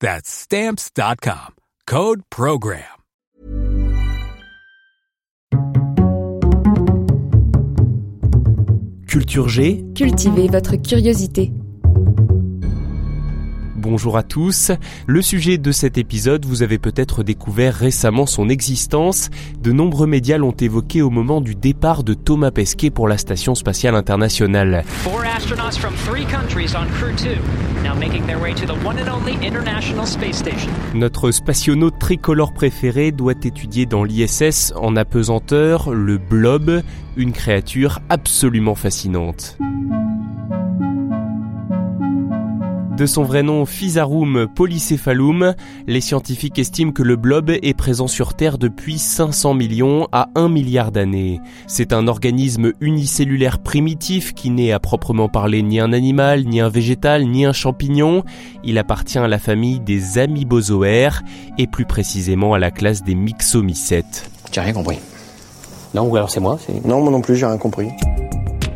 That's Stamps.com. Code PROGRAM. Culture G. Cultivez votre curiosité. Bonjour à tous. Le sujet de cet épisode, vous avez peut-être découvert récemment son existence. De nombreux médias l'ont évoqué au moment du départ de Thomas Pesquet pour la Station Spatiale Internationale. Four astronauts from three countries on Crew 2, now making their way to the one and only International Space Station. Notre spationaute tricolore préféré doit étudier dans l'ISS en apesanteur le blob, une créature absolument fascinante. De son vrai nom Physarum polycephalum, les scientifiques estiment que le blob est présent sur Terre depuis 500 millions à 1 milliard d'années. C'est un organisme unicellulaire primitif qui n'est à proprement parler ni un animal, ni un végétal, ni un champignon. Il appartient à la famille des amibozoaires et plus précisément à la classe des myxomycètes. J'ai rien compris. Non, ou alors c'est moi c'est- Non, moi non plus, j'ai rien compris.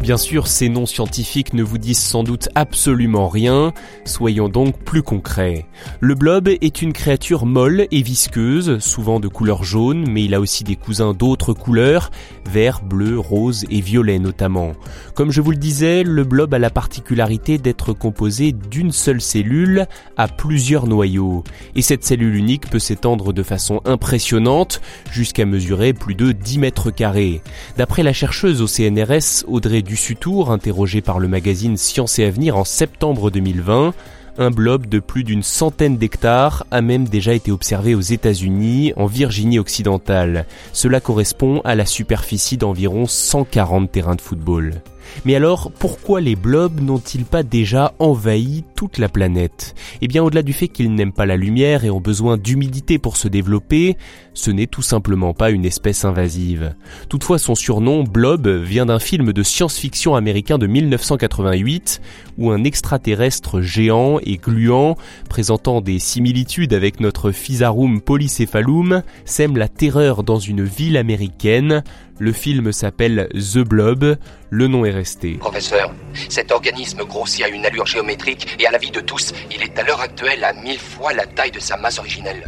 Bien sûr, ces noms scientifiques ne vous disent sans doute absolument rien, soyons donc plus concrets. Le blob est une créature molle et visqueuse, souvent de couleur jaune, mais il a aussi des cousins d'autres couleurs, vert, bleu, rose et violet notamment. Comme je vous le disais, le blob a la particularité d'être composé d'une seule cellule à plusieurs noyaux. Et cette cellule unique peut s'étendre de façon impressionnante, jusqu'à mesurer plus de 10 mètres carrés. D'après la chercheuse au CNRS, Audrey Dussutour, interrogée par le magazine Science et Avenir en septembre 2020, un blob de plus d'une centaine d'hectares a même déjà été observé aux États-Unis, en Virginie occidentale. Cela correspond à la superficie d'environ 140 terrains de football. Mais alors, pourquoi les blobs n'ont-ils pas déjà envahi toute la planète? Eh bien, au-delà du fait qu'ils n'aiment pas la lumière et ont besoin d'humidité pour se développer, ce n'est tout simplement pas une espèce invasive. Toutefois, son surnom, Blob, vient d'un film de science-fiction américain de 1988, où un extraterrestre géant et gluant, présentant des similitudes avec notre Physarum polycephalum, sème la terreur dans une ville américaine. Le film s'appelle The Blob, le nom est resté. Professeur, cet organisme grossit à une allure géométrique et à la vie de tous, il est à l'heure actuelle à mille fois la taille de sa masse originelle.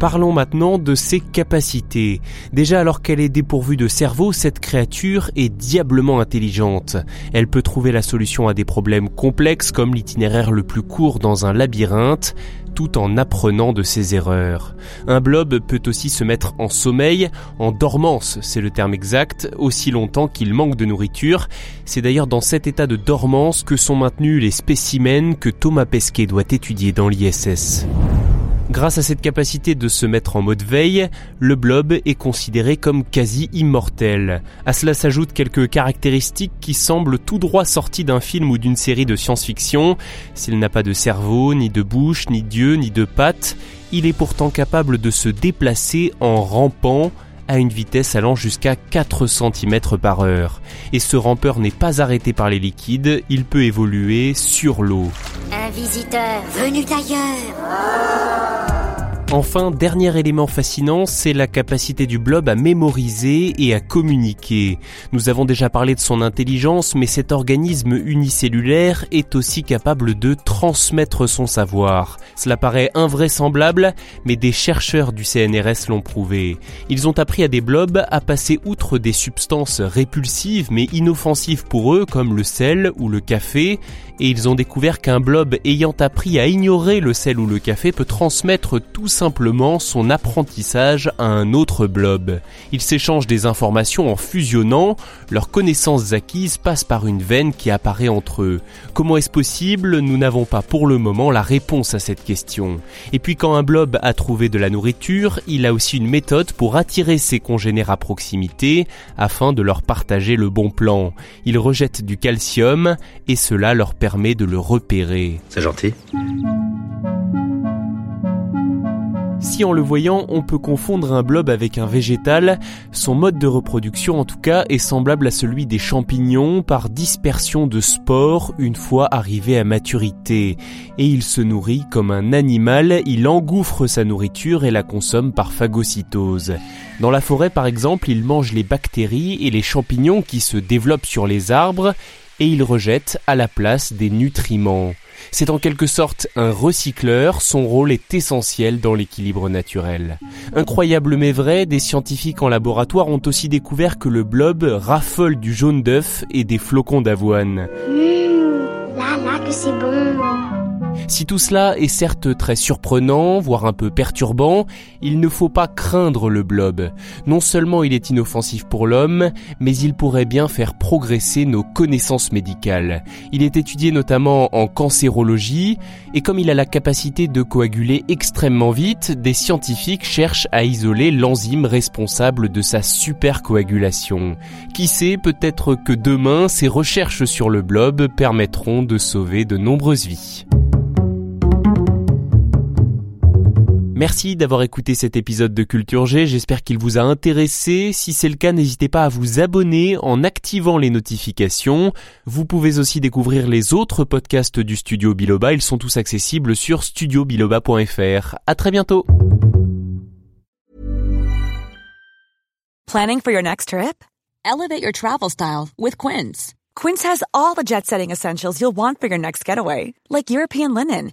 Parlons maintenant de ses capacités. Déjà alors qu'elle est dépourvue de cerveau, cette créature est diablement intelligente. Elle peut trouver la solution à des problèmes complexes comme l'itinéraire le plus court dans un labyrinthe, tout en apprenant de ses erreurs. Un blob peut aussi se mettre en sommeil, en dormance, c'est le terme exact, aussi longtemps qu'il manque de nourriture. C'est d'ailleurs dans cet état de dormance que sont maintenus les spécimens que Thomas Pesquet doit étudier dans l'ISS. Grâce à cette capacité de se mettre en mode veille, le blob est considéré comme quasi immortel. À cela s'ajoutent quelques caractéristiques qui semblent tout droit sorties d'un film ou d'une série de science-fiction. S'il n'a pas de cerveau, ni de bouche, ni d'yeux, ni de pattes, il est pourtant capable de se déplacer en rampant à une vitesse allant jusqu'à 4 cm par heure. Et ce rampeur n'est pas arrêté par les liquides, il peut évoluer sur l'eau. Un visiteur venu d'ailleurs. Enfin, dernier élément fascinant, c'est la capacité du blob à mémoriser et à communiquer. Nous avons déjà parlé de son intelligence, mais cet organisme unicellulaire est aussi capable de transmettre son savoir. Cela paraît invraisemblable, mais des chercheurs du CNRS l'ont prouvé. Ils ont appris à des blobs à passer outre des substances répulsives mais inoffensives pour eux, comme le sel ou le café, et ils ont découvert qu'un blob ayant appris à ignorer le sel ou le café peut transmettre tout simplement son apprentissage à un autre blob. Ils s'échangent des informations en fusionnant, leurs connaissances acquises passent par une veine qui apparaît entre eux. Comment est-ce possible? Nous n'avons pas pour le moment la réponse à cette question. Et puis quand un blob a trouvé de la nourriture, il a aussi une méthode pour attirer ses congénères à proximité afin de leur partager le bon plan. Il rejette du calcium et cela leur permet de le repérer. C'est gentil. Si en le voyant on peut confondre un blob avec un végétal, son mode de reproduction en tout cas est semblable à celui des champignons par dispersion de spores une fois arrivé à maturité. Et il se nourrit comme un animal, il engouffre sa nourriture et la consomme par phagocytose. Dans la forêt par exemple, il mange les bactéries et les champignons qui se développent sur les arbres et il rejette à la place des nutriments. C'est en quelque sorte un recycleur, son rôle est essentiel dans l'équilibre naturel. Incroyable mais vrai, des scientifiques en laboratoire ont aussi découvert que le blob raffole du jaune d'œuf et des flocons d'avoine. Mmh, là, là, que c'est bon. Si tout cela est certes très surprenant, voire un peu perturbant, il ne faut pas craindre le blob. Non seulement il est inoffensif pour l'homme, mais il pourrait bien faire progresser nos connaissances médicales. Il est étudié notamment en cancérologie, et comme il a la capacité de coaguler extrêmement vite, des scientifiques cherchent à isoler l'enzyme responsable de sa supercoagulation. Qui sait, peut-être que demain, ces recherches sur le blob permettront de sauver de nombreuses vies. Merci d'avoir écouté cet épisode de Culture G, j'espère qu'il vous a intéressé. Si c'est le cas, n'hésitez pas à vous abonner en activant les notifications. Vous pouvez aussi découvrir les autres podcasts du Studio Biloba, ils sont tous accessibles sur studiobiloba.fr. À très bientôt. Planning for your next trip? Elevate your travel style with Quince. Quince has all the jet-setting essentials you'll want for your next getaway, like European linen